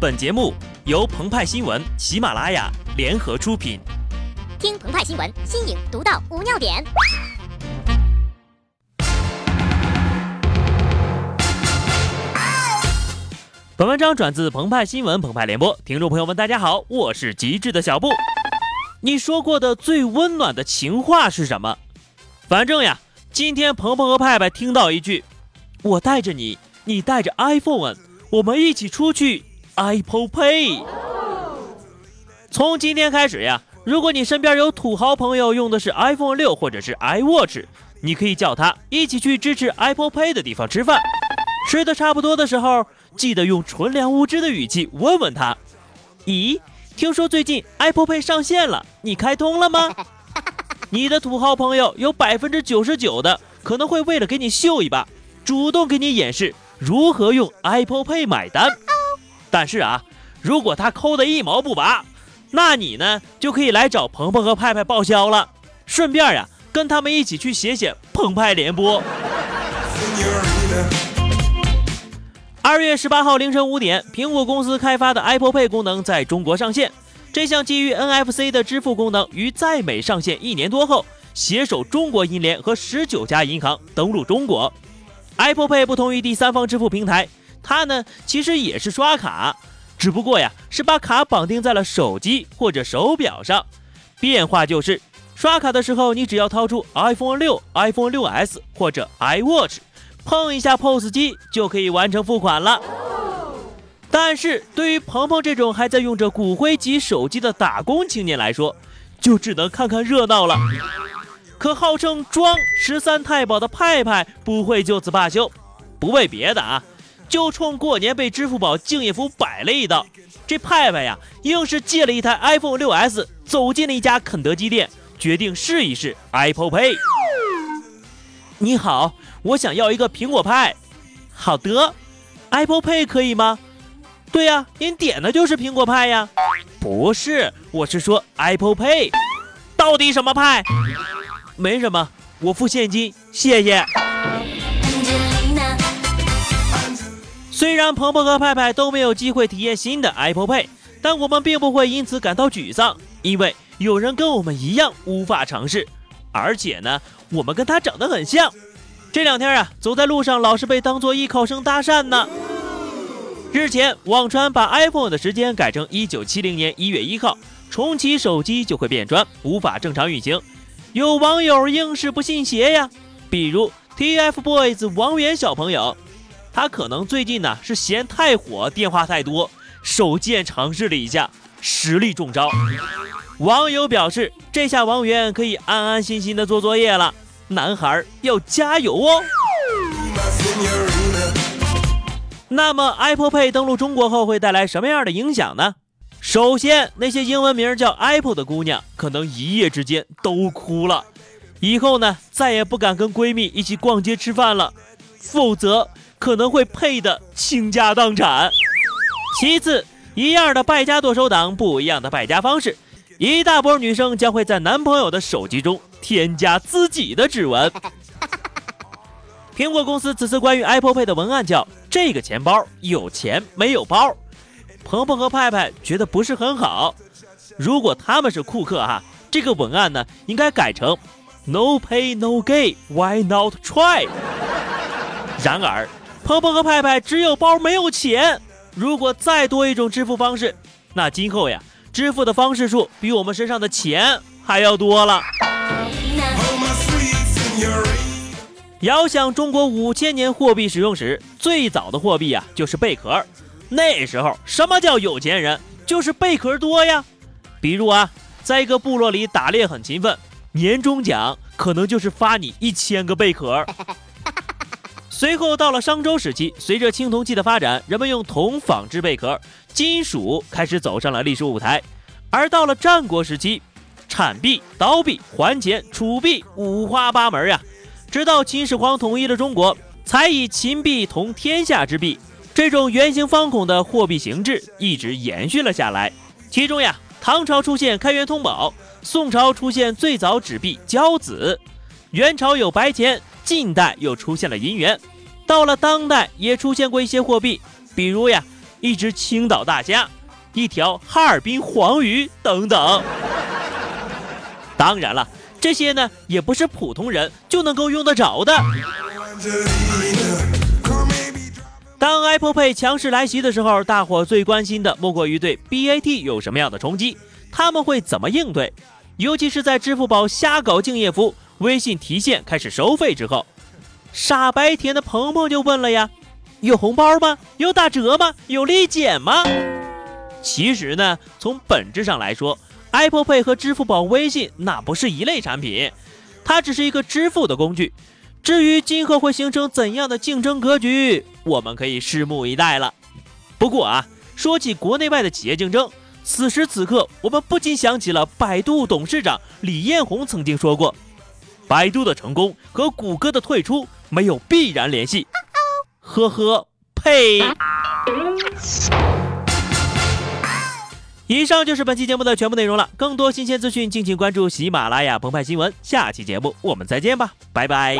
本节目由澎湃新闻、喜马拉雅联合出品。听澎湃新闻，新颖独到，无尿点。本文章转自澎湃新闻澎湃联播，听众朋友们，大家好，我是极致的小布。你说过的最温暖的情话是什么？反正呀，今天鹏鹏和派派听到一句：“我带着你，你带着 iPhone，我们一起出去 Apple Pay。”从今天开始呀，如果你身边有土豪朋友用的是 iPhone 六或者是 iWatch，你可以叫他一起去支持 Apple Pay 的地方吃饭，吃的差不多的时候。记得用纯良无知的语气问问他：“咦，听说最近 Apple Pay 上线了，你开通了吗？” 你的土豪朋友有百分之九十九的可能会为了给你秀一把，主动给你演示如何用 Apple Pay 买单。但是啊，如果他抠的一毛不拔，那你呢就可以来找鹏鹏和派派报销了，顺便呀跟他们一起去写写澎湃联播。二月十八号凌晨五点，苹果公司开发的 Apple Pay 功能在中国上线。这项基于 NFC 的支付功能于在美上线一年多后，携手中国银联和十九家银行登陆中国。Apple Pay 不同于第三方支付平台，它呢其实也是刷卡，只不过呀是把卡绑定在了手机或者手表上。变化就是刷卡的时候，你只要掏出 iPhone 六、iPhone 六 S 或者 iWatch。碰一下 POS 机就可以完成付款了，但是对于鹏鹏这种还在用着骨灰级手机的打工青年来说，就只能看看热闹了。可号称装十三太保的派派不会就此罢休，不为别的啊，就冲过年被支付宝敬业福摆了一道。这派派呀，硬是借了一台 iPhone 6s，走进了一家肯德基店，决定试一试 Apple Pay。你好。我想要一个苹果派，好的，Apple Pay 可以吗？对呀，您点的就是苹果派呀。不是，我是说 Apple Pay，到底什么派？没什么，我付现金，谢谢。虽然鹏鹏和派派都没有机会体验新的 Apple Pay，但我们并不会因此感到沮丧，因为有人跟我们一样无法尝试，而且呢，我们跟他长得很像。这两天啊，走在路上老是被当做艺考生搭讪呢。日前网传把 iPhone 的时间改成一九七零年一月一号，重启手机就会变砖，无法正常运行。有网友硬是不信邪呀，比如 TFBOYS 王源小朋友，他可能最近呢是嫌太火，电话太多，手贱尝试了一下，实力中招。网友表示，这下王源可以安安心心的做作业了。男孩要加油哦。那么，Apple Pay 登陆中国后会带来什么样的影响呢？首先，那些英文名叫 Apple 的姑娘可能一夜之间都哭了，以后呢再也不敢跟闺蜜一起逛街吃饭了，否则可能会配的倾家荡产。其次，一样的败家剁手党，不一样的败家方式，一大波女生将会在男朋友的手机中。添加自己的指纹。苹果公司此次关于 Apple Pay 的文案叫“这个钱包有钱没有包”。鹏鹏和派派觉得不是很好。如果他们是库克哈，这个文案呢应该改成 “No pay no gay why not try”。然而，鹏鹏和派派只有包没有钱。如果再多一种支付方式，那今后呀，支付的方式数比我们身上的钱还要多了。遥想中国五千年货币使用史，最早的货币啊就是贝壳。那时候什么叫有钱人？就是贝壳多呀。比如啊，在一个部落里打猎很勤奋，年终奖可能就是发你一千个贝壳。随后到了商周时期，随着青铜器的发展，人们用铜仿制贝壳，金属开始走上了历史舞台。而到了战国时期，铲币、刀币、还钱、储币五花八门呀。直到秦始皇统一了中国，才以秦币同天下之币这种圆形方孔的货币形制一直延续了下来。其中呀，唐朝出现开元通宝，宋朝出现最早纸币交子，元朝有白钱，近代又出现了银元，到了当代也出现过一些货币，比如呀，一只青岛大虾、一条哈尔滨黄鱼等等。当然了，这些呢也不是普通人就能够用得着的。当 Apple Pay 强势来袭的时候，大伙最关心的莫过于对 BAT 有什么样的冲击，他们会怎么应对？尤其是在支付宝瞎搞敬业福、微信提现开始收费之后，傻白甜的鹏鹏就问了呀：有红包吗？有打折吗？有立减吗？其实呢，从本质上来说，Apple Pay 和支付宝、微信那不是一类产品，它只是一个支付的工具。至于今后会形成怎样的竞争格局，我们可以拭目以待了。不过啊，说起国内外的企业竞争，此时此刻我们不禁想起了百度董事长李彦宏曾经说过：“百度的成功和谷歌的退出没有必然联系。”呵呵，呸！以上就是本期节目的全部内容了。更多新鲜资讯，敬请关注喜马拉雅澎湃新闻。下期节目我们再见吧，拜拜。